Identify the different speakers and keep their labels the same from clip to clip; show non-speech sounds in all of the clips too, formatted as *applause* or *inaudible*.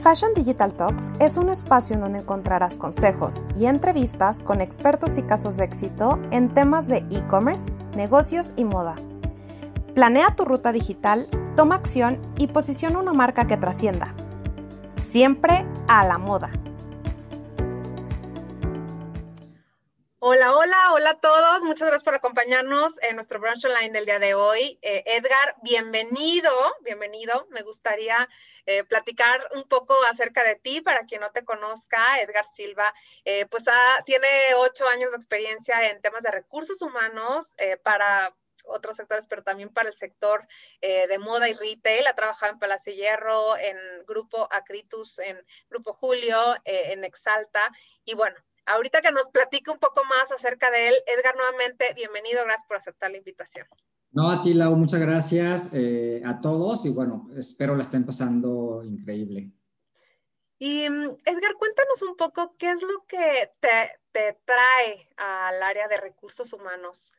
Speaker 1: Fashion Digital Talks es un espacio en donde encontrarás consejos y entrevistas con expertos y casos de éxito en temas de e-commerce, negocios y moda. Planea tu ruta digital, toma acción y posiciona una marca que trascienda. Siempre a la moda. Hola, hola, hola a todos. Muchas gracias por acompañarnos en nuestro brunch online del día de hoy. Eh, Edgar, bienvenido, bienvenido. Me gustaría eh, platicar un poco acerca de ti para quien no te conozca. Edgar Silva, eh, pues tiene ocho años de experiencia en temas de recursos humanos para otros sectores, pero también para el sector de moda y retail. Ha trabajado en Palacio Hierro, en Grupo Acritus, en Grupo Julio, en Exalta. Y bueno, Ahorita que nos platique un poco más acerca de él, Edgar, nuevamente, bienvenido, gracias por aceptar la invitación.
Speaker 2: No, a ti, Lau, muchas gracias eh, a todos y bueno, espero la estén pasando increíble.
Speaker 1: Y mm, Edgar, cuéntanos un poco qué es lo que te, te trae al área de recursos humanos.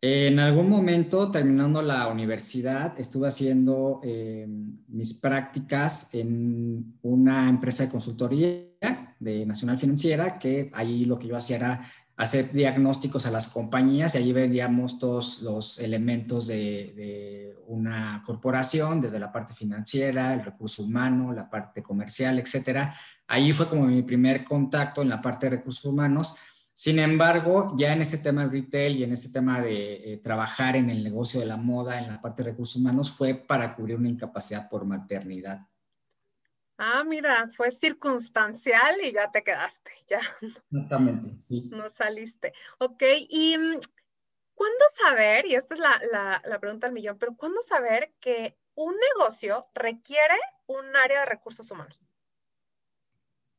Speaker 2: En algún momento, terminando la universidad, estuve haciendo eh, mis prácticas en una empresa de consultoría de Nacional Financiera, que ahí lo que yo hacía era hacer diagnósticos a las compañías y allí veíamos todos los elementos de, una corporación, desde la parte financiera, el recurso humano, la parte comercial, etcétera. Ahí fue como mi primer contacto en la parte de recursos humanos sin embargo, ya en este tema de retail y en este tema de eh, trabajar en el negocio de la moda, en la parte de recursos humanos, fue para cubrir una incapacidad por maternidad.
Speaker 1: Ah, mira, fue circunstancial y ya te quedaste, ya.
Speaker 2: Exactamente, sí.
Speaker 1: No saliste. Ok, y mm, ¿cuándo saber, y esta es la, la pregunta al millón, pero ¿cuándo saber que un negocio requiere un área de recursos humanos?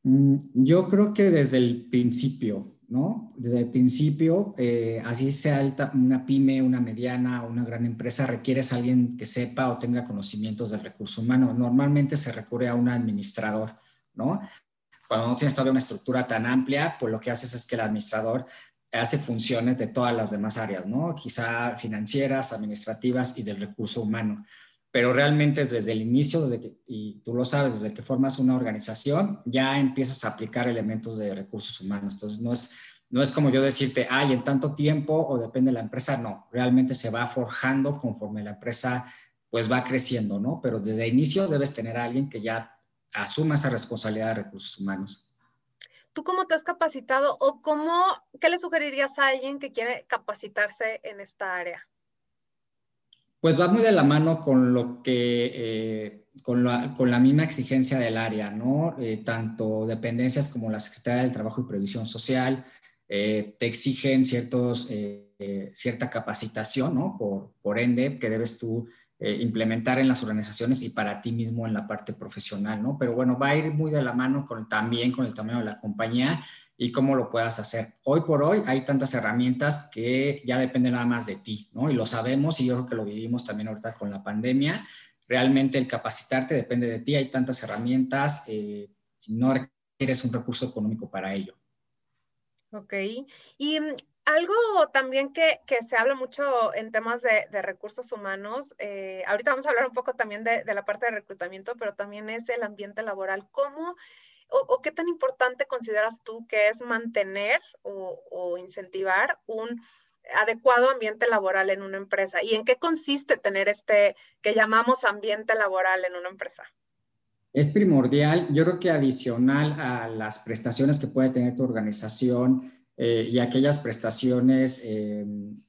Speaker 2: Mm, yo creo que desde el principio, ¿no? Desde el principio, eh, así sea una pyme, una mediana una gran empresa, requieres alguien que sepa o tenga conocimientos del recurso humano. Normalmente se recurre a un administrador, ¿no? Cuando no tienes todavía una estructura tan amplia, pues lo que haces es que el administrador hace funciones de todas las demás áreas, ¿no? Quizá financieras, administrativas y del recurso humano pero realmente desde el inicio, desde y tú lo sabes, desde que formas una organización, ya empiezas a aplicar elementos de recursos humanos. Entonces, no es, no es como yo decirte, ay, en tanto tiempo o depende de la empresa, no, realmente se va forjando conforme la empresa pues va creciendo, ¿no? Pero desde el inicio debes tener a alguien que ya asuma esa responsabilidad de recursos humanos.
Speaker 1: ¿Tú cómo te has capacitado o cómo, qué le sugerirías a alguien que quiere capacitarse en esta área?
Speaker 2: Pues va muy de la mano con lo que, eh, con, la, con, la, misma exigencia del área, ¿no? Eh, tanto dependencias como la Secretaría del Trabajo y Previsión Social eh, te exigen ciertos, cierta capacitación, ¿no? Por, por ende, que debes tú implementar en las organizaciones y para ti mismo en la parte profesional, ¿no? Pero bueno, va a ir muy de la mano con, también con el tamaño de la compañía y cómo lo puedas hacer. Hoy por hoy hay tantas herramientas que ya depende nada más de ti, ¿no? Y lo sabemos y yo creo que lo vivimos también ahorita con la pandemia. Realmente el capacitarte depende de ti, hay tantas herramientas, eh, no requieres un recurso económico para ello.
Speaker 1: Ok, y mm, algo también que, que, se habla mucho en temas de, de recursos humanos, eh, ahorita vamos a hablar un poco también de, de, la parte de reclutamiento, pero también es el ambiente laboral. ¿Cómo o, qué tan importante consideras tú que es mantener o, incentivar un adecuado ambiente laboral en una empresa? ¿Y en qué consiste tener este que llamamos ambiente laboral en una empresa?
Speaker 2: Es primordial, yo creo que adicional a las prestaciones que puede tener tu organización eh, y aquellas prestaciones eh,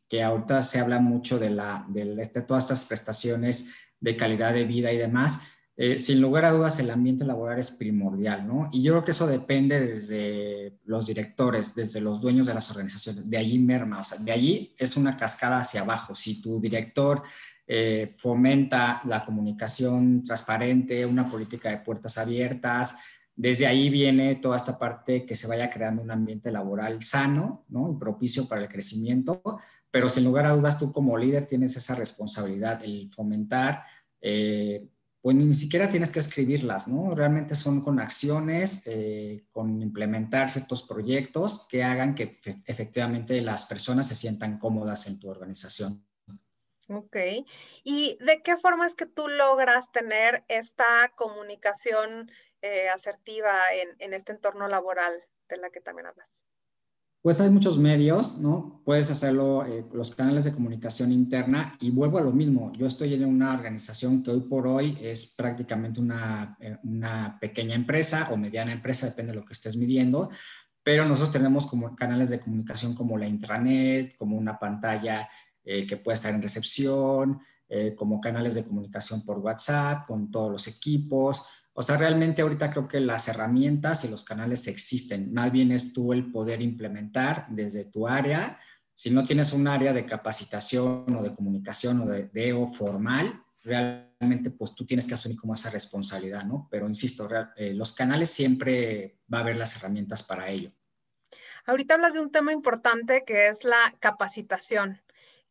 Speaker 2: que ahorita se habla mucho de, la, de todas estas prestaciones de calidad de vida y demás, eh, sin lugar a dudas el ambiente laboral es primordial, ¿no? Y yo creo que eso depende desde los directores, desde los dueños de las organizaciones, de allí merma, o sea, de allí es una cascada hacia abajo. Si tu director eh, fomenta la comunicación transparente, una política de puertas abiertas, desde ahí viene toda esta parte que se vaya creando un ambiente laboral sano, ¿no? Y propicio para el crecimiento, pero sin lugar a dudas tú como líder tienes esa responsabilidad, el fomentar. Eh, pues ni siquiera tienes que escribirlas, ¿no? Realmente son con acciones, eh, con implementar ciertos proyectos que hagan que efectivamente las personas se sientan cómodas en tu organización.
Speaker 1: Ok. ¿Y de qué forma es que tú logras tener esta comunicación eh, asertiva en, este entorno laboral de la que también hablas?
Speaker 2: Pues hay muchos medios, ¿no? Puedes hacerlo, eh, los canales de comunicación interna y vuelvo a lo mismo. Yo estoy en una organización que hoy por hoy es prácticamente una, eh, una pequeña empresa o mediana empresa, depende de lo que estés midiendo, pero nosotros tenemos como canales de comunicación como la intranet, como una pantalla eh, que puede estar en recepción, como canales de comunicación por WhatsApp, con todos los equipos. O sea, realmente ahorita creo que las herramientas y los canales existen. Más bien es tú el poder implementar desde tu área. Si no tienes un área de capacitación o de comunicación o de, de formal, realmente pues tú tienes que asumir como esa responsabilidad, ¿no? Pero insisto, eh, los canales siempre va a haber las herramientas para ello.
Speaker 1: Ahorita hablas de un tema importante que es la capacitación.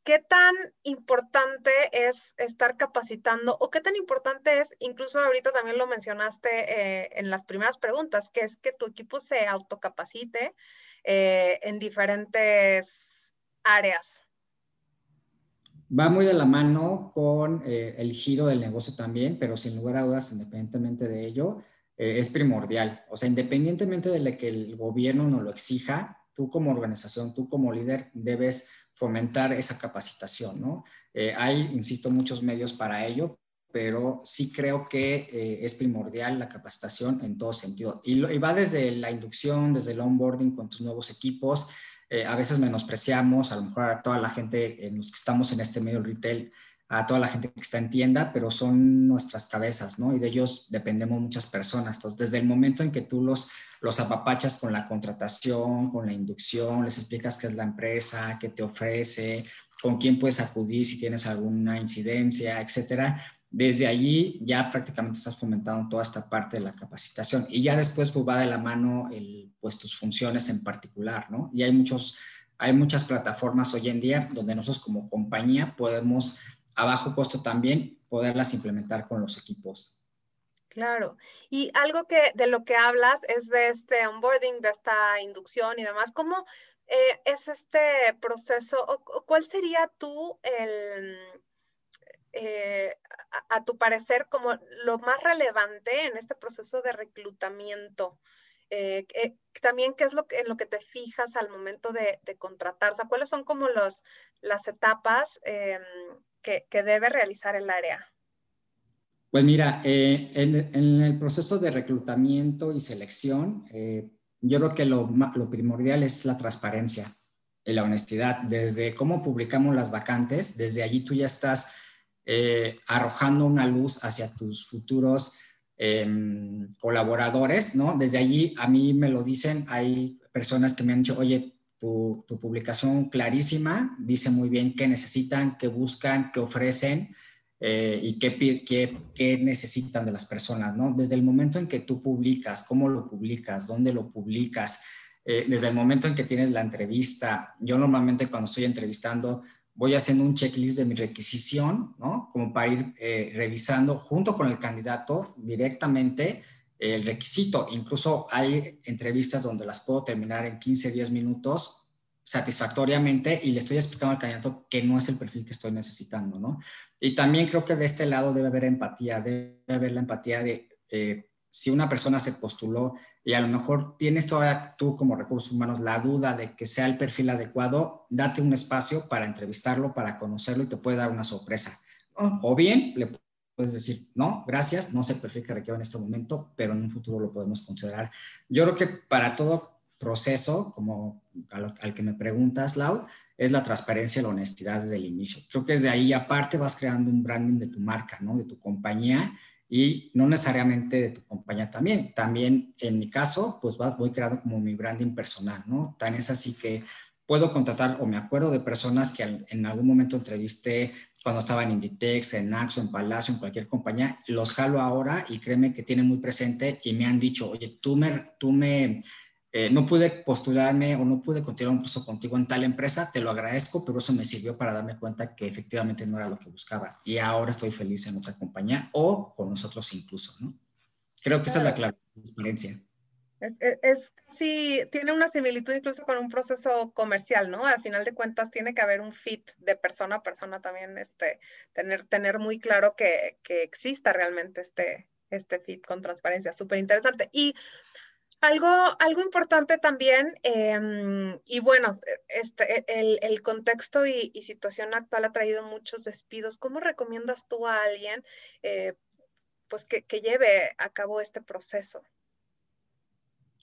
Speaker 1: ¿Qué tan importante es estar capacitando o qué tan importante es, incluso ahorita también lo mencionaste eh, en las primeras preguntas, que es que tu equipo se autocapacite eh, en diferentes áreas?
Speaker 2: Va muy de la mano con eh, el giro del negocio también, pero sin lugar a dudas, independientemente de ello, es primordial. O sea, independientemente de que el gobierno no lo exija, tú como organización, tú como líder, debes fomentar esa capacitación, ¿no? Eh, hay, insisto, muchos medios para ello, pero sí creo que eh, es primordial la capacitación en todo sentido. Y, va desde la inducción, desde el onboarding con tus nuevos equipos. Eh, a veces menospreciamos a lo mejor a toda la gente en los que estamos en este medio retail, a toda la gente que está en tienda, pero son nuestras cabezas, ¿no? Y de ellos dependemos muchas personas. Entonces, desde el momento en que tú los los apapachas con la contratación, con la inducción, les explicas qué es la empresa, qué te ofrece, con quién puedes acudir si tienes alguna incidencia, etcétera. Desde allí ya prácticamente estás fomentando toda esta parte de la capacitación y ya después pues, va de la mano el, pues, tus funciones en particular, ¿no? Y hay, muchos, hay muchas plataformas hoy en día donde nosotros como compañía podemos a bajo costo también poderlas implementar con los equipos.
Speaker 1: Claro. Y algo que de lo que hablas es de este onboarding, de esta inducción y demás. ¿Cómo eh, es este proceso o, cuál sería tú el, eh, a, tu parecer como lo más relevante en este proceso de reclutamiento? Eh, también qué es lo que, en lo que te fijas al momento de, contratar, o sea, cuáles son como los, las etapas em, que, que debe realizar el área.
Speaker 2: Pues mira, eh, en, el proceso de reclutamiento y selección, eh, yo creo que lo, primordial es la transparencia y la honestidad. Desde cómo publicamos las vacantes, desde allí tú ya estás eh, arrojando una luz hacia tus futuros em, colaboradores, ¿no? Desde allí a mí me lo dicen, hay personas que me han dicho, oye, tu, tu publicación clarísima, dice muy bien qué necesitan, qué buscan, qué ofrecen eh, y qué, qué, qué, necesitan de las personas, ¿no? Desde el momento en que tú publicas, cómo lo publicas, dónde lo publicas, eh, desde el momento en que tienes la entrevista. Yo normalmente cuando estoy entrevistando voy haciendo un checklist de mi requisición, ¿no? Como para ir eh, revisando junto con el candidato directamente el requisito. Incluso hay entrevistas donde las puedo terminar en 15, 10 minutos satisfactoriamente y le estoy explicando al candidato que no es el perfil que estoy necesitando, ¿no? Y también creo que de este lado debe haber empatía, debe haber la empatía de eh, si una persona se postuló y a lo mejor tienes todavía tú como recursos humanos la duda de que sea el perfil adecuado, date un espacio para entrevistarlo, para conocerlo y te puede dar una sorpresa. O bien le puedes decir, no, gracias, no sé el perfil que requiero en este momento, pero en un futuro lo podemos considerar. Yo creo que para todo proceso, como al, que me preguntas, Lau, es la transparencia y la honestidad desde el inicio. Creo que desde ahí aparte vas creando un branding de tu marca, ¿no? De tu compañía y no necesariamente de tu compañía también. También en mi caso, pues voy creando como mi branding personal, ¿no? Tan es así que puedo contratar o me acuerdo de personas que en algún momento entrevisté cuando estaba en Inditex, en Naxo, en Palacio, en cualquier compañía, los jalo ahora y créeme que tienen muy presente y me han dicho, oye, tú me, tú me eh, no pude postularme o no pude continuar un proceso contigo en tal empresa, te lo agradezco, pero eso me sirvió para darme cuenta que efectivamente no era lo que buscaba. Y ahora estoy feliz en otra compañía o con nosotros incluso, ¿no? Creo que esa es la clave, la experiencia.
Speaker 1: Es, sí, tiene una similitud incluso con un proceso comercial, ¿no? Al final de cuentas tiene que haber un fit de persona a persona también, este, tener, tener muy claro que, que exista realmente este, este fit con transparencia, súper interesante. Y algo, algo importante también, em, y bueno, este, el, el contexto y, situación actual ha traído muchos despidos. ¿Cómo recomiendas tú a alguien eh, pues que, que lleve a cabo este proceso?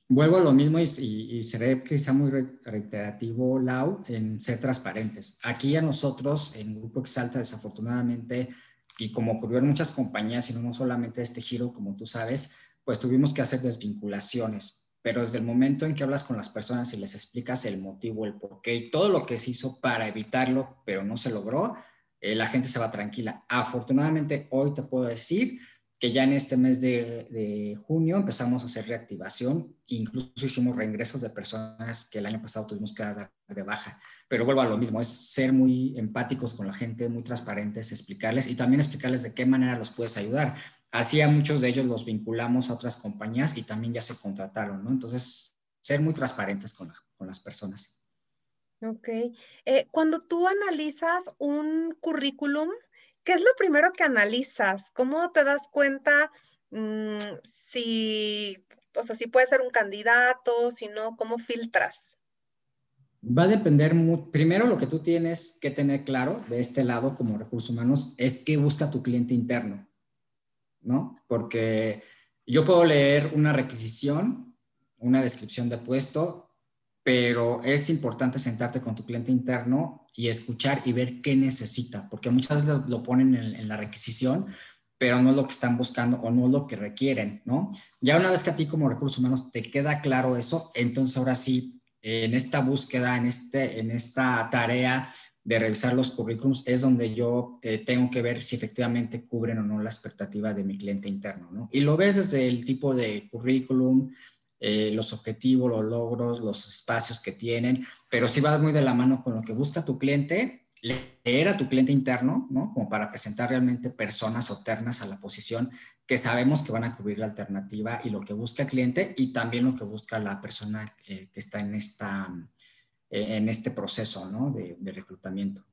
Speaker 2: Vuelvo a lo mismo y, y, seré quizá muy reiterativo, Lau, en ser transparentes. Aquí a nosotros, en Grupo Exalta, desafortunadamente, y como ocurrió en muchas compañías, y no solamente este giro, como tú sabes, pues tuvimos que hacer desvinculaciones. Pero desde el momento en que hablas con las personas y les explicas el motivo, el porqué y todo lo que se hizo para evitarlo, pero no se logró, eh, la gente se va tranquila. Afortunadamente, hoy te puedo decir que ya en este mes de, junio empezamos a hacer reactivación, incluso hicimos reingresos de personas que el año pasado tuvimos que dar de baja. Pero vuelvo a lo mismo, es ser muy empáticos con la gente, muy transparentes, explicarles y también explicarles de qué manera los puedes ayudar. Así a muchos de ellos los vinculamos a otras compañías y también ya se contrataron, ¿no? Entonces, ser muy transparentes con, con las personas.
Speaker 1: Ok. Eh, cuando tú analizas un currículum, ¿qué es lo primero que analizas? ¿Cómo te das cuenta mm, si, o sea, si puede ser un candidato, si no, cómo filtras?
Speaker 2: Va a depender, primero lo que tú tienes que tener claro de este lado como recursos humanos es qué busca tu cliente interno, ¿no? Porque yo puedo leer una requisición, una descripción de puesto, pero es importante sentarte con tu cliente interno y escuchar y ver qué necesita, porque muchas veces lo, ponen en, la requisición, pero no es lo que están buscando o no es lo que requieren, ¿no? Ya una vez que a ti como recursos humanos te queda claro eso, entonces ahora sí, en esta búsqueda, en, este, en esta tarea de revisar los currículums, es donde yo eh, tengo que ver si efectivamente cubren o no la expectativa de mi cliente interno, ¿no? Y lo ves desde el tipo de currículum, eh, los objetivos, los logros, los espacios que tienen, pero sí va muy de la mano con lo que busca tu cliente, leer a tu cliente interno, ¿no? Como para presentar realmente personas o ternas a la posición que sabemos que van a cubrir la alternativa y lo que busca el cliente y también lo que busca la persona eh, que está en, esta, en este proceso, ¿no? De, reclutamiento.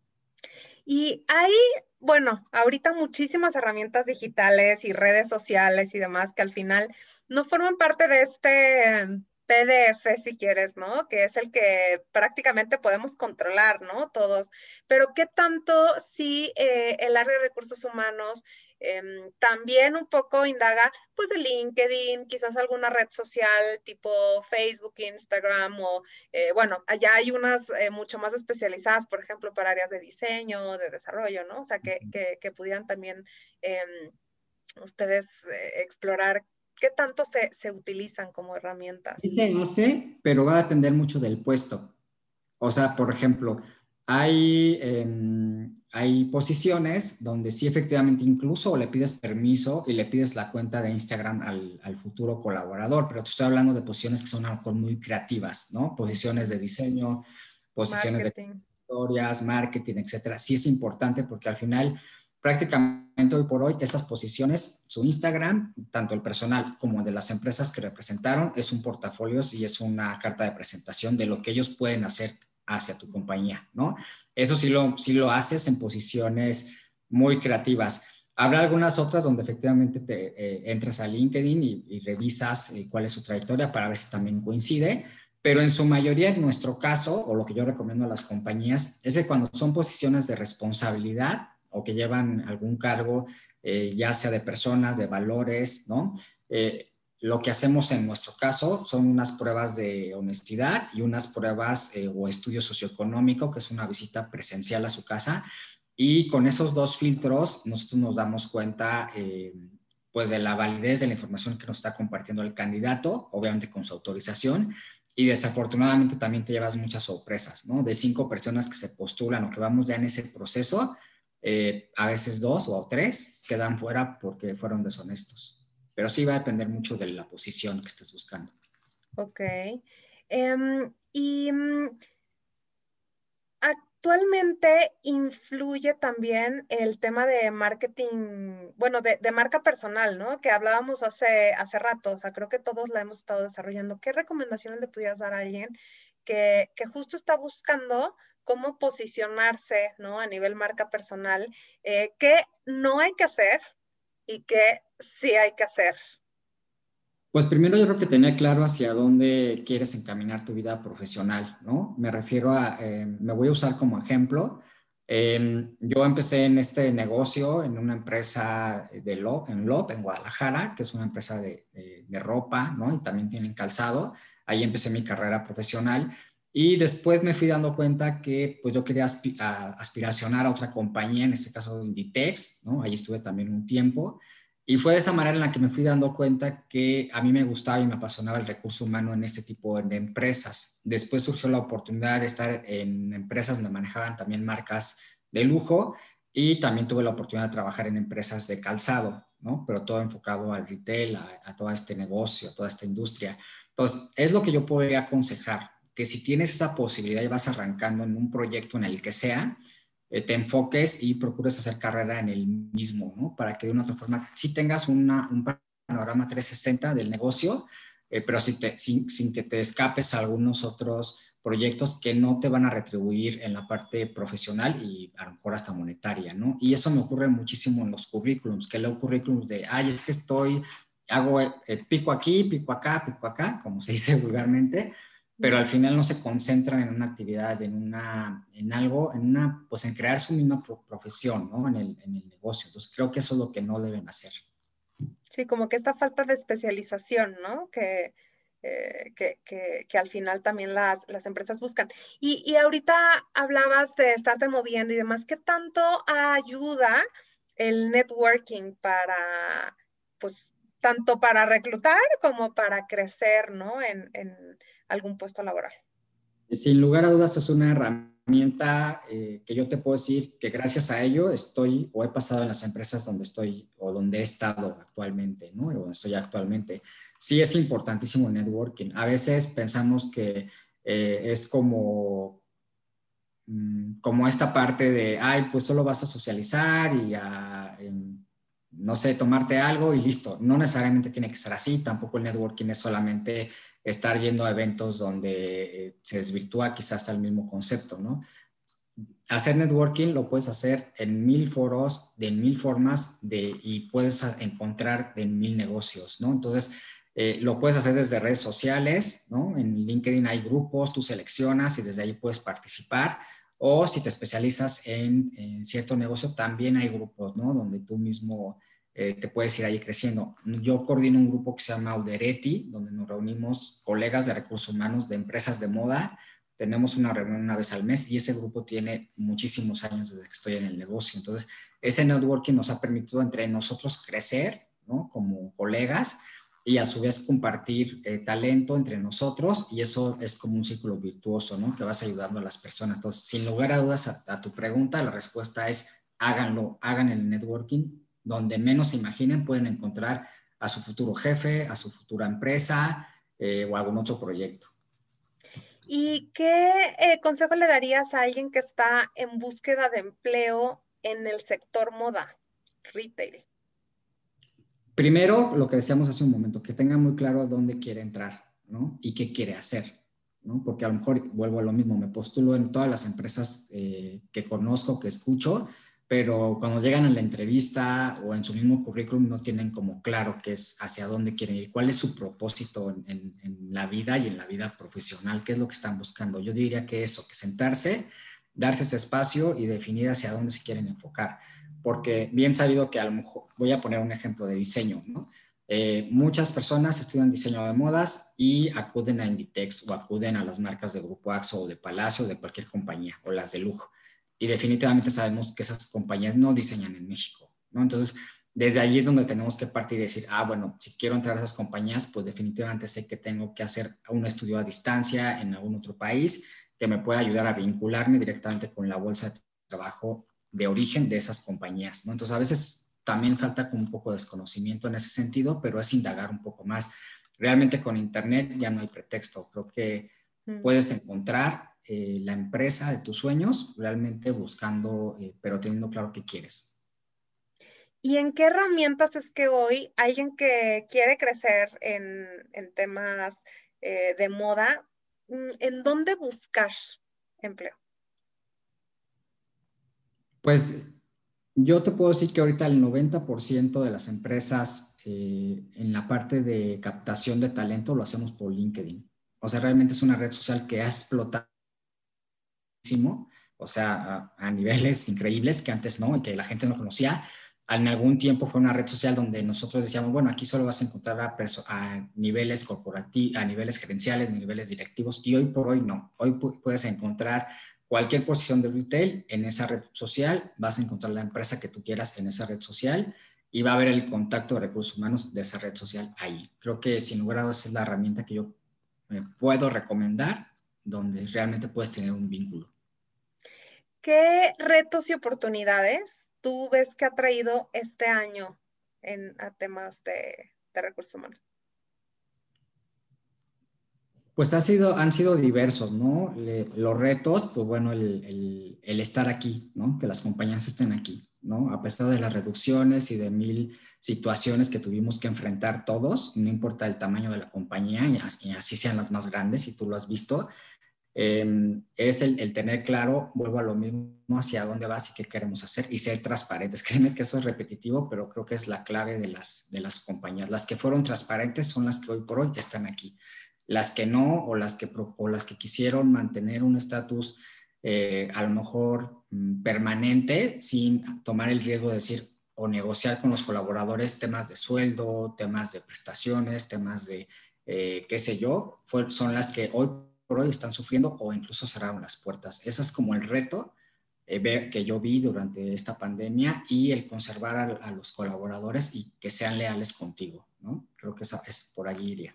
Speaker 1: Y hay, bueno, ahorita muchísimas herramientas digitales y redes sociales y demás que al final no forman parte de este PDF, si quieres, ¿no? Que es el que prácticamente podemos controlar, ¿no? Todos. Pero ¿qué tanto si eh, el área de recursos humanos Em, también un poco indaga, pues, de LinkedIn, quizás alguna red social tipo Facebook, Instagram o, eh, bueno, allá hay unas eh, mucho más especializadas, por ejemplo, para áreas de diseño, de desarrollo, ¿no? O sea, que, que, pudieran también em, ustedes eh, explorar qué tanto se, se, utilizan como herramientas.
Speaker 2: Sí se hace, pero va a depender mucho del puesto. O sea, por ejemplo, hay, em, hay posiciones donde sí efectivamente incluso le pides permiso y le pides la cuenta de Instagram al, al, futuro colaborador, pero te estoy hablando de posiciones que son a lo mejor muy creativas, ¿no? Posiciones de diseño, posiciones de historias, marketing, etcétera. Sí es importante porque al final prácticamente hoy por hoy esas posiciones, su Instagram, tanto el personal como de las empresas que representaron, es un portafolio y es una carta de presentación de lo que ellos pueden hacer hacia tu compañía, ¿no? Eso sí lo, sí lo haces en posiciones muy creativas. Habrá algunas otras donde efectivamente te eh, entras a LinkedIn y, revisas eh, cuál es su trayectoria para ver si también coincide, pero en su mayoría, en nuestro caso, o lo que yo recomiendo a las compañías, es que cuando son posiciones de responsabilidad o que llevan algún cargo, eh, ya sea de personas, de valores, ¿no? Lo que hacemos en nuestro caso son unas pruebas de honestidad y unas pruebas eh, o estudio socioeconómico, que es una visita presencial a su casa. Y con esos dos filtros nosotros nos damos cuenta eh, pues de la validez de la información que nos está compartiendo el candidato, obviamente con su autorización. Y desafortunadamente también te llevas muchas sorpresas, ¿no? De cinco personas que se postulan o que vamos ya en ese proceso, eh, a veces dos o tres quedan fuera porque fueron deshonestos pero sí va a depender mucho de la posición que estés buscando.
Speaker 1: Ok. Em, y mm, actualmente influye también el tema de marketing, bueno, de, marca personal, ¿no? Que hablábamos hace, hace rato, o sea, creo que todos la hemos estado desarrollando. ¿Qué recomendaciones le pudieras dar a alguien que, que justo está buscando cómo posicionarse, ¿no? A nivel marca personal, eh, qué no hay que hacer y qué sí hay que hacer.
Speaker 2: Pues primero yo creo que tener claro hacia dónde quieres encaminar tu vida profesional, ¿no? Me refiero a, eh, me voy a usar como ejemplo. Em, yo empecé en este negocio en una empresa de Lo, en LOP, en Guadalajara, que es una empresa de, de, ropa, ¿no? Y también tienen calzado. Ahí empecé mi carrera profesional y después me fui dando cuenta que pues yo quería aspiracionar a otra compañía, en este caso Inditex, ¿no? Ahí estuve también un tiempo. Y fue de esa manera en la que me fui dando cuenta que a mí me gustaba y me apasionaba el recurso humano en este tipo de empresas. Después surgió la oportunidad de estar en empresas donde manejaban también marcas de lujo y también tuve la oportunidad de trabajar en empresas de calzado, ¿no? Pero todo enfocado al retail, a, a todo este negocio, a toda esta industria. Entonces, es lo que yo podría aconsejar, que si tienes esa posibilidad y vas arrancando en un proyecto en el que sea, eh, te enfoques y procures hacer carrera en el mismo, ¿no? Para que de una otra forma sí tengas una, un panorama 360 del negocio, eh, pero sin, sin, que te escapes a algunos otros proyectos que no te van a retribuir en la parte profesional y a lo mejor hasta monetaria, ¿no? Y eso me ocurre muchísimo en los currículums, que leo currículums de, ay, es que estoy, hago eh, pico aquí, pico acá, pico acá, como se dice *laughs* vulgarmente, pero al final no se concentran en una actividad, en, una, en algo, en una, pues en crear su misma profesión, ¿no? En el, en el negocio. Entonces creo que eso es lo que no deben hacer.
Speaker 1: Sí, como que esta falta de especialización, ¿no? Que, eh, que, que, que, al final también las, las empresas buscan. Y, y, ahorita hablabas de estarte moviendo y demás, ¿qué tanto ayuda el networking para, pues, tanto para reclutar como para crecer, ¿no? En, en algún puesto laboral.
Speaker 2: Sin lugar a dudas es una herramienta eh, que yo te puedo decir que gracias a ello estoy o he pasado en las empresas donde estoy o donde he estado actualmente, ¿no? O estoy actualmente. Sí es importantísimo el networking. A veces pensamos que eh, es como mm, como esta parte de, ay, pues solo vas a socializar y a, no sé, tomarte algo y listo. No necesariamente tiene que ser así, tampoco el networking es solamente estar yendo a eventos donde eh, se desvirtúa quizás hasta el mismo concepto, ¿no? Hacer networking lo puedes hacer en mil foros, de mil formas, de, y puedes encontrar en mil negocios, ¿no? Entonces, eh, lo puedes hacer desde redes sociales, ¿no? En LinkedIn hay grupos, tú seleccionas y desde ahí puedes participar. O si te especializas en, en cierto negocio, también hay grupos, ¿no? Donde tú mismo eh, te puedes ir ahí creciendo. Yo coordino un grupo que se llama Audereti, donde nos reunimos colegas de recursos humanos de empresas de moda. Tenemos una reunión una vez al mes y ese grupo tiene muchísimos años desde que estoy en el negocio. Entonces, ese networking nos ha permitido entre nosotros crecer, ¿no? Como colegas y a su vez compartir eh, talento entre nosotros y eso es como un círculo virtuoso, ¿no? Que vas ayudando a las personas. Entonces, sin lugar a dudas, a tu pregunta, la respuesta es háganlo, hagan el networking, donde menos se imaginen pueden encontrar a su futuro jefe, a su futura empresa eh, o algún otro proyecto.
Speaker 1: ¿Y qué eh, consejo le darías a alguien que está en búsqueda de empleo en el sector moda, retail?
Speaker 2: Primero, lo que decíamos hace un momento, que tenga muy claro dónde quiere entrar, ¿no? Y qué quiere hacer, ¿no? Porque a lo mejor vuelvo a lo mismo, me postulo en todas las empresas eh, que conozco, que escucho, pero cuando llegan a la entrevista o en su mismo currículum no tienen como claro qué es hacia dónde quieren ir, cuál es su propósito en, la vida y en la vida profesional, qué es lo que están buscando. Yo diría que eso, que sentarse, darse ese espacio y definir hacia dónde se quieren enfocar, porque bien sabido que a lo mejor, voy a poner un ejemplo de diseño, ¿no? Eh, muchas personas estudian diseño de modas y acuden a Inditex o acuden a las marcas de Grupo Axo o de Palacio o de cualquier compañía o las de lujo y definitivamente sabemos que esas compañías no diseñan en México, ¿no? Entonces, desde allí es donde tenemos que partir y decir, ah, bueno, si quiero entrar a esas compañías, pues definitivamente sé que tengo que hacer un estudio a distancia en algún otro país que me pueda ayudar a vincularme directamente con la bolsa de trabajo de origen de esas compañías, ¿no? Entonces, a veces también falta como un poco de desconocimiento en ese sentido, pero es indagar un poco más. Realmente con Internet ya no hay pretexto. Creo que mm. puedes encontrar eh, la empresa de tus sueños, realmente buscando, eh, pero teniendo claro qué quieres.
Speaker 1: ¿Y en qué herramientas es que hoy alguien que quiere crecer en, temas eh, de moda, mm, en dónde buscar empleo?
Speaker 2: Pues yo te puedo decir que ahorita el 90% de las empresas en la parte de captación de talento lo hacemos por LinkedIn. O sea, realmente es una red social que ha explotado, o sea, a, niveles *laughs* increíbles que antes no y que la gente no conocía. En algún tiempo fue una red social donde nosotros decíamos, bueno, aquí solo vas a encontrar a, a niveles corporativos, a niveles gerenciales, niveles directivos, y hoy por hoy no. Hoy puedes encontrar cualquier posición de retail en esa red social, vas a encontrar la empresa que tú quieras en esa red social y va a haber el contacto de recursos humanos de esa red social ahí. Creo que sin lugar a dudas es la herramienta que yo puedo recomendar donde realmente puedes tener un vínculo.
Speaker 1: ¿Qué retos y oportunidades tú ves que ha traído este año en, a temas de, recursos humanos?
Speaker 2: Pues ha sido, han sido diversos, ¿no? los retos, pues bueno, el, el, estar aquí, ¿no? Que las compañías estén aquí, ¿no? A pesar de las reducciones y de mil situaciones que tuvimos que enfrentar todos, no importa el tamaño de la compañía, y así sean las más grandes, si tú lo has visto, em, es el, tener claro, vuelvo a lo mismo, hacia dónde vas y qué queremos hacer y ser transparentes. *laughs* Créeme que eso es repetitivo, pero creo que es la clave de las, de las compañías. Las que fueron transparentes son las que hoy por hoy están aquí. Las que no o las que, o las que quisieron mantener un estatus eh, a lo mejor mm, permanente sin tomar el riesgo de decir, o negociar con los colaboradores temas de sueldo, temas de prestaciones, temas de eh, qué sé yo, son las que hoy por hoy están sufriendo o incluso cerraron las puertas. Ese es como el reto eh, que yo vi durante esta pandemia y el conservar a, los colaboradores y que sean leales contigo, ¿no? Creo que esa es por allí iría.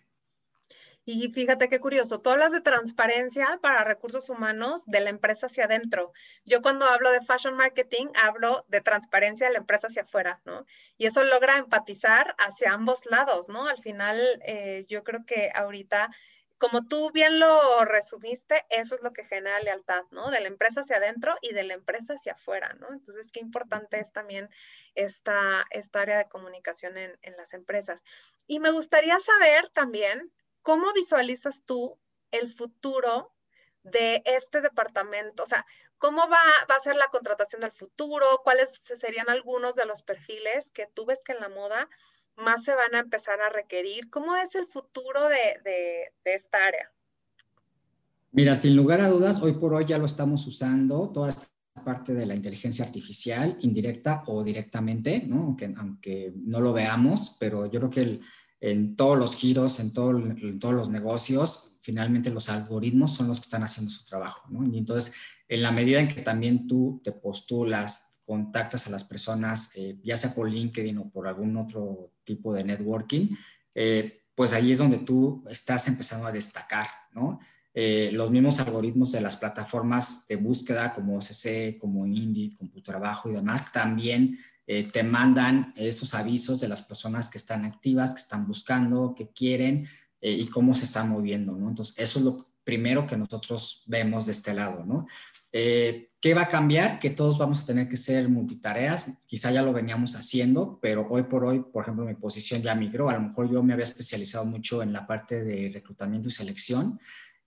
Speaker 1: Y fíjate qué curioso, tú hablas de transparencia para recursos humanos de la empresa hacia adentro. Yo cuando hablo de fashion marketing, hablo de transparencia de la empresa hacia afuera, ¿no? Y eso logra empatizar hacia ambos lados, ¿no? Al final, eh, yo creo que ahorita, como tú bien lo resumiste, eso es lo que genera lealtad, ¿no? De la empresa hacia adentro y de la empresa hacia afuera, ¿no? Entonces, qué importante es también esta, esta área de comunicación en, en las empresas. Y me gustaría saber también, ¿cómo visualizas tú el futuro de este departamento? O sea, ¿cómo va, a ser la contratación del futuro? ¿Cuáles serían algunos de los perfiles que tú ves que en la moda más se van a empezar a requerir? ¿Cómo es el futuro de, esta área?
Speaker 2: Mira, sin lugar a dudas, hoy por hoy ya lo estamos usando, toda esta parte de la inteligencia artificial, indirecta o directamente, ¿no? Aunque, aunque no lo veamos, pero yo creo que en todos los giros, en, todos los negocios, finalmente los algoritmos son los que están haciendo su trabajo, ¿no? Y entonces, en la medida en que también tú te postulas, contactas a las personas, eh, ya sea por LinkedIn o por algún otro tipo de networking, eh, pues ahí es donde tú estás empezando a destacar, ¿no? Eh, los mismos algoritmos de las plataformas de búsqueda como OCC, como Indeed, Computrabajo y demás, también eh, te mandan esos avisos de las personas que están activas, que están buscando, que quieren y cómo se están moviendo, ¿no? Entonces, eso es lo primero que nosotros vemos de este lado, ¿no? Eh, ¿Qué va a cambiar? Que todos vamos a tener que ser multitareas. Quizá ya lo veníamos haciendo, pero hoy por hoy, por ejemplo, mi posición ya migró. A lo mejor yo me había especializado mucho en la parte de reclutamiento y selección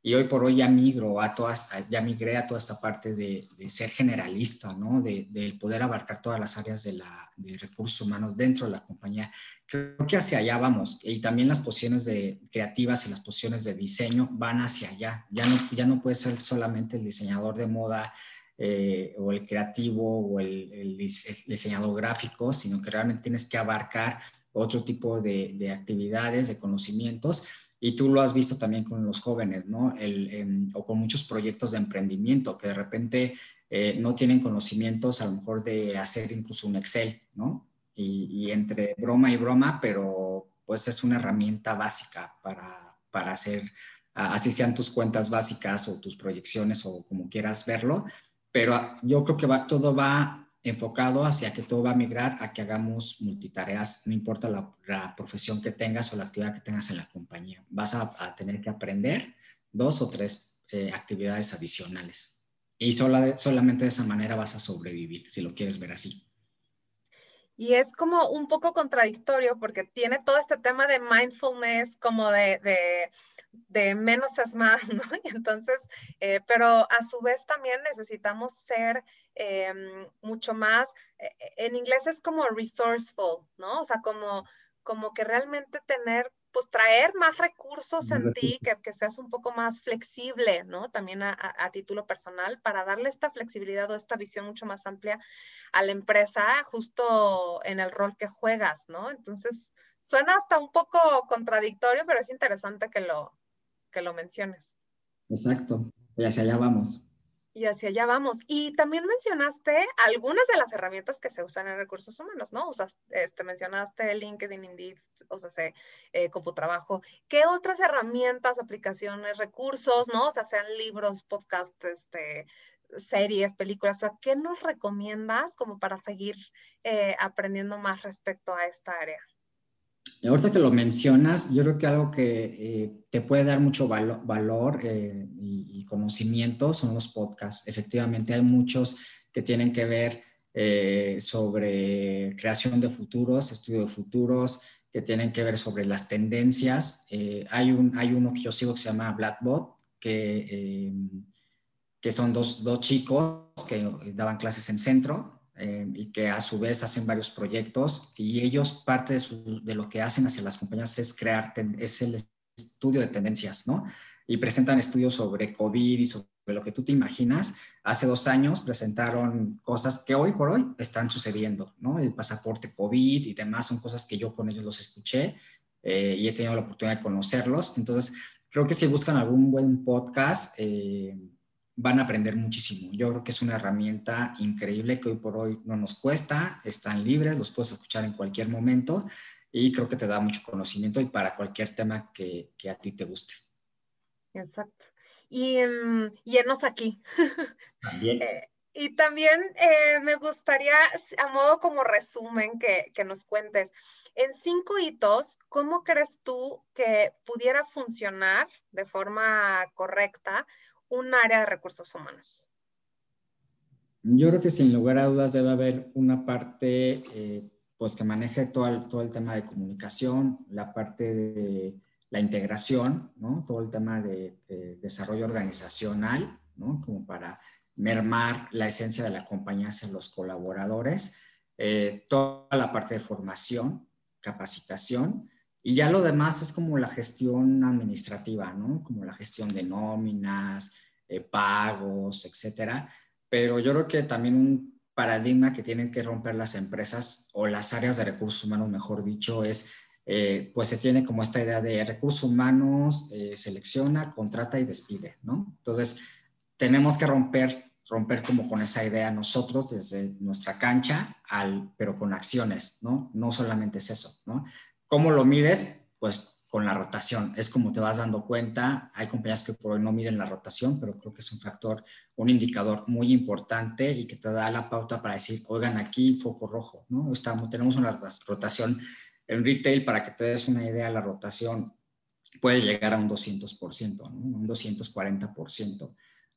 Speaker 2: y hoy por hoy ya migro a todas, ya migré a toda esta parte de, ser generalista, ¿no? De, poder abarcar todas las áreas de, la, de recursos humanos dentro de la compañía. Creo que hacia allá vamos. Y también las posiciones de creativas y las posiciones de diseño van hacia allá. Ya no, ya no puede ser solamente el diseñador de moda eh, o el creativo o el, el, diseñador gráfico, sino que realmente tienes que abarcar otro tipo de, de actividades, de conocimientos y tú lo has visto también con los jóvenes, ¿no? El, em, o con muchos proyectos de emprendimiento que de repente eh, no tienen conocimientos a lo mejor de hacer incluso un Excel, ¿no? Y, entre broma y broma, pero pues es una herramienta básica para, para hacer, así sean tus cuentas básicas o tus proyecciones o como quieras verlo, pero yo creo que va, todo va enfocado hacia que todo va a migrar a que hagamos multitareas, no importa la, profesión que tengas o la actividad que tengas en la compañía. Vas a, tener que aprender dos o tres eh, actividades adicionales. Y solamente de esa manera vas a sobrevivir, si lo quieres ver así.
Speaker 1: Y es como un poco contradictorio porque tiene todo este tema de mindfulness, como de, de, menos es más, *laughs* ¿no? Y entonces, eh, pero a su vez también necesitamos ser em, mucho más, eh, en inglés es como resourceful, ¿no? O sea, como, como que realmente tener pues traer más recursos en ti, que, que, seas un poco más flexible, ¿no? También a, a, título personal, para darle esta flexibilidad o esta visión mucho más amplia a la empresa, justo en el rol que juegas, ¿no? Entonces, suena hasta un poco contradictorio, pero es interesante que lo, que lo menciones.
Speaker 2: Exacto, y hacia allá vamos.
Speaker 1: Y hacia allá vamos. Y también mencionaste algunas de las herramientas que se usan en recursos humanos, ¿no? Usas, este, mencionaste LinkedIn, Indeed, o sea, eh, Computrabajo. ¿Qué otras herramientas, aplicaciones, recursos, ¿no? O sea, sean libros, podcasts, este, series, películas, o sea, ¿qué nos recomiendas como para seguir eh, aprendiendo más respecto a esta área?
Speaker 2: Ahorita que lo mencionas, yo creo que algo que eh, te puede dar mucho valor eh, y, conocimiento son los podcasts. Efectivamente, hay muchos que tienen que ver eh, sobre creación de futuros, estudio de futuros, que tienen que ver sobre las tendencias. hay, un, hay uno que yo sigo que se llama Blackbot, que, que son dos, dos chicos que daban clases en centro eh, y que a su vez hacen varios proyectos y ellos parte de, lo que hacen hacia las compañías es crear, es el estudio de tendencias, ¿no? Y presentan estudios sobre COVID y sobre lo que tú te imaginas. Hace dos años presentaron cosas que hoy por hoy están sucediendo, ¿no? El pasaporte COVID y demás son cosas que yo con ellos los escuché eh, y he tenido la oportunidad de conocerlos. Entonces, creo que si buscan algún buen podcast, eh, van a aprender muchísimo. Yo creo que es una herramienta increíble que hoy por hoy no nos cuesta, están libres, los puedes escuchar en cualquier momento y creo que te da mucho conocimiento y para cualquier tema que, a ti te guste.
Speaker 1: Exacto. Y, um, enos aquí. *laughs* También. Eh, y también eh, me gustaría, a modo como resumen, que, que nos cuentes, en cinco hitos, ¿cómo crees tú que pudiera funcionar de forma correcta un área de recursos humanos?
Speaker 2: Yo creo que sin lugar a dudas debe haber una parte eh, pues que maneje todo el, todo el tema de comunicación, la parte de la integración, ¿no? todo el tema de, desarrollo organizacional, ¿no? como para mermar la esencia de la compañía hacia los colaboradores, eh, toda la parte de formación, capacitación y ya lo demás es como la gestión administrativa, ¿no? Como la gestión de nóminas, eh, pagos, etcétera. Pero yo creo que también un paradigma que tienen que romper las empresas o las áreas de recursos humanos, mejor dicho, es, eh, pues se tiene como esta idea de recursos humanos, eh, selecciona, contrata y despide, ¿no? Entonces, tenemos que romper romper como con esa idea nosotros desde nuestra cancha, al, pero con acciones, ¿no? No solamente es eso, ¿no? ¿Cómo lo mides? Pues con la rotación. Es como te vas dando cuenta. Hay compañías que por hoy no miden la rotación, pero creo que es un factor, un indicador muy importante y que te da la pauta para decir, oigan, aquí foco rojo, ¿no? Estamos, tenemos una rotación en retail, para que te des una idea, la rotación puede llegar a un 200%, ¿no? Un 240%,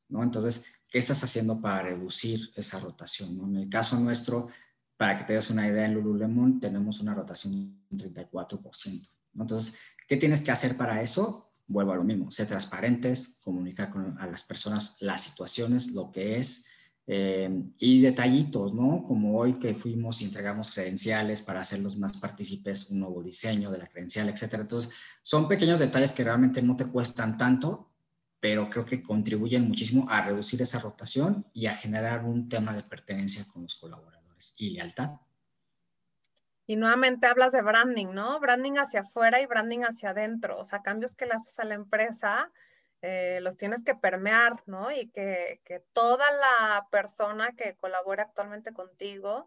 Speaker 2: ¿no? Entonces, ¿qué estás haciendo para reducir esa rotación? ¿no? En el caso nuestro, para que te des una idea, en Lululemon tenemos una rotación de 34%. Entonces, ¿qué tienes que hacer para eso? Vuelvo a lo mismo, ser transparentes, comunicar con, a las personas las situaciones, lo que es, eh, y detallitos, ¿no? Como hoy que fuimos y entregamos credenciales para hacerlos más partícipes, un nuevo diseño de la credencial, etcétera. Entonces, son pequeños detalles que realmente no te cuestan tanto, pero creo que contribuyen muchísimo a reducir esa rotación y a generar un tema de pertenencia con los colaboradores y lealtad.
Speaker 1: Y nuevamente hablas de branding, ¿no? Branding hacia afuera y branding hacia adentro. O sea, cambios que le haces a la empresa, eh, los tienes que permear, ¿no? Y que, toda la persona que colabora actualmente contigo,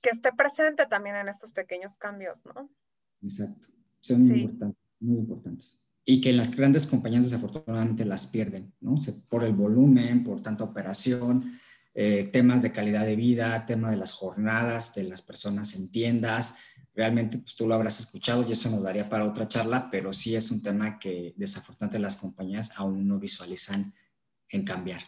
Speaker 1: que esté presente también en estos pequeños cambios, ¿no?
Speaker 2: Exacto. Son muy importantes, muy importantes. Y que las grandes compañías desafortunadamente las pierden, ¿no? por el volumen, por tanta operación, eh, temas de calidad de vida, tema de las jornadas de las personas en tiendas. Realmente, pues tú lo habrás escuchado y eso nos daría para otra charla, pero sí es un tema que desafortunadamente las compañías aún no visualizan en cambiar.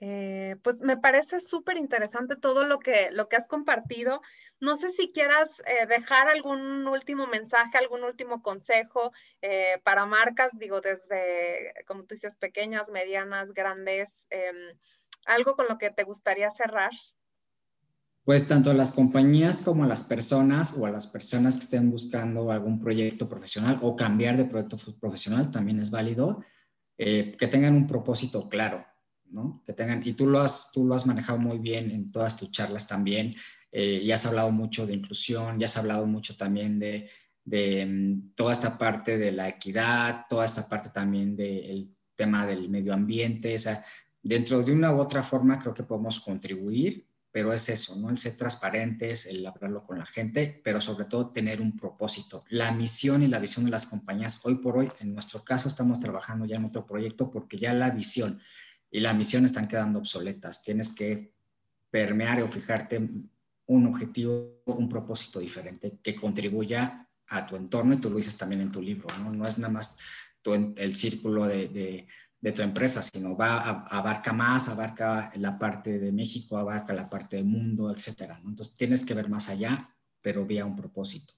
Speaker 1: Eh, pues me parece súper interesante todo lo que, lo que has compartido. No sé si quieras eh, dejar algún último mensaje, algún último consejo para marcas, digo, desde, como tú dices, pequeñas, medianas, grandes, em, algo con lo que te gustaría cerrar.
Speaker 2: Pues tanto las compañías como las personas o a las personas que estén buscando algún proyecto profesional o cambiar de proyecto profesional también es válido, que tengan un propósito claro que tengan, y tú lo has, tú lo has manejado muy bien en todas tus charlas también, eh, y has hablado mucho de inclusión, ya has hablado mucho también de, mm, toda esta parte de la equidad, toda esta parte también del tema del medio ambiente, o sea, dentro de una u otra forma creo que podemos contribuir, pero es eso, ¿no? El ser transparentes, el hablarlo con la gente, pero sobre todo tener un propósito. La misión y la visión de las compañías, hoy por hoy, en nuestro caso, estamos trabajando ya en otro proyecto porque ya la visión, y la misión están quedando obsoletas. Tienes que permear o fijarte un objetivo, un propósito diferente que contribuya a tu entorno y tú lo dices también en tu libro, ¿no? No es nada más el círculo de, tu empresa, sino va abarca más, abarca la parte de México, abarca la parte del mundo, etcétera. Entonces tienes que ver más allá, pero vía un propósito.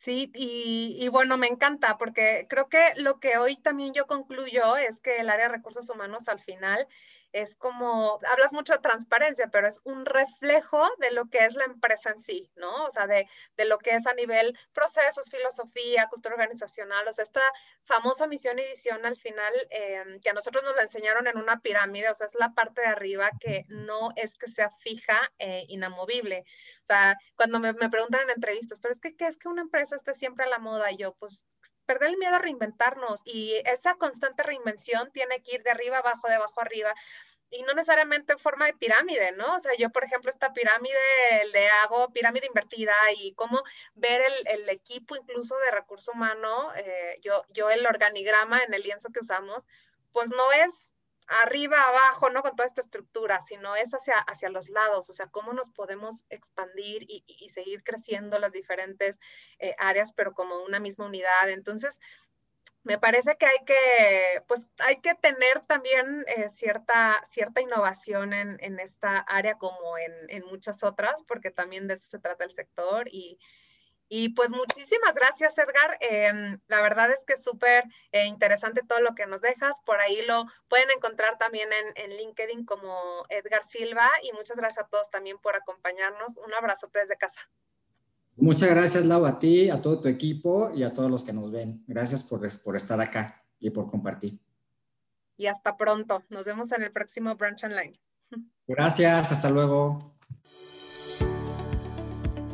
Speaker 1: Sí, y, bueno, me encanta porque creo que lo que hoy también yo concluyo es que el área de recursos humanos al final es como, hablas mucho de transparencia, pero es un reflejo de lo que es la empresa en sí, ¿no? O sea, de, lo que es a nivel procesos, filosofía, cultura organizacional, o sea, esta famosa misión y visión al final, em, que a nosotros nos la enseñaron en una pirámide, o sea, es la parte de arriba que no es que sea fija e inamovible. O sea, cuando me, me preguntan en entrevistas, pero es que, ¿qué es que una empresa esté siempre a la moda? Yo, pues, perder el miedo a reinventarnos y esa constante reinvención tiene que ir de arriba abajo, de abajo arriba y no necesariamente en forma de pirámide, ¿no? O sea, yo, por ejemplo, esta pirámide le hago pirámide invertida y cómo ver el, equipo incluso de recurso humano, eh, yo, yo el organigrama en el lienzo que usamos, pues no es arriba, abajo, ¿no? Con toda esta estructura, sino es hacia, hacia los lados, o sea, cómo nos podemos expandir y, seguir creciendo las diferentes eh, áreas, pero como una misma unidad. Entonces, me parece que hay que, pues, hay que tener también eh, cierta, cierta innovación en, en, esta área como en, en muchas otras, porque también de eso se trata el sector y, y pues muchísimas gracias, Edgar. Em, la verdad es que es súper eh, interesante todo lo que nos dejas. Por ahí lo pueden encontrar también en, LinkedIn como Edgar Silva. Y muchas gracias a todos también por acompañarnos. Un abrazo desde casa.
Speaker 2: Muchas gracias, Lau, a ti, a todo tu equipo y a todos los que nos ven. Gracias por, por estar acá y por compartir.
Speaker 1: Y hasta pronto. Nos vemos en el próximo Brunch Online. *laughs*
Speaker 2: Gracias, hasta luego.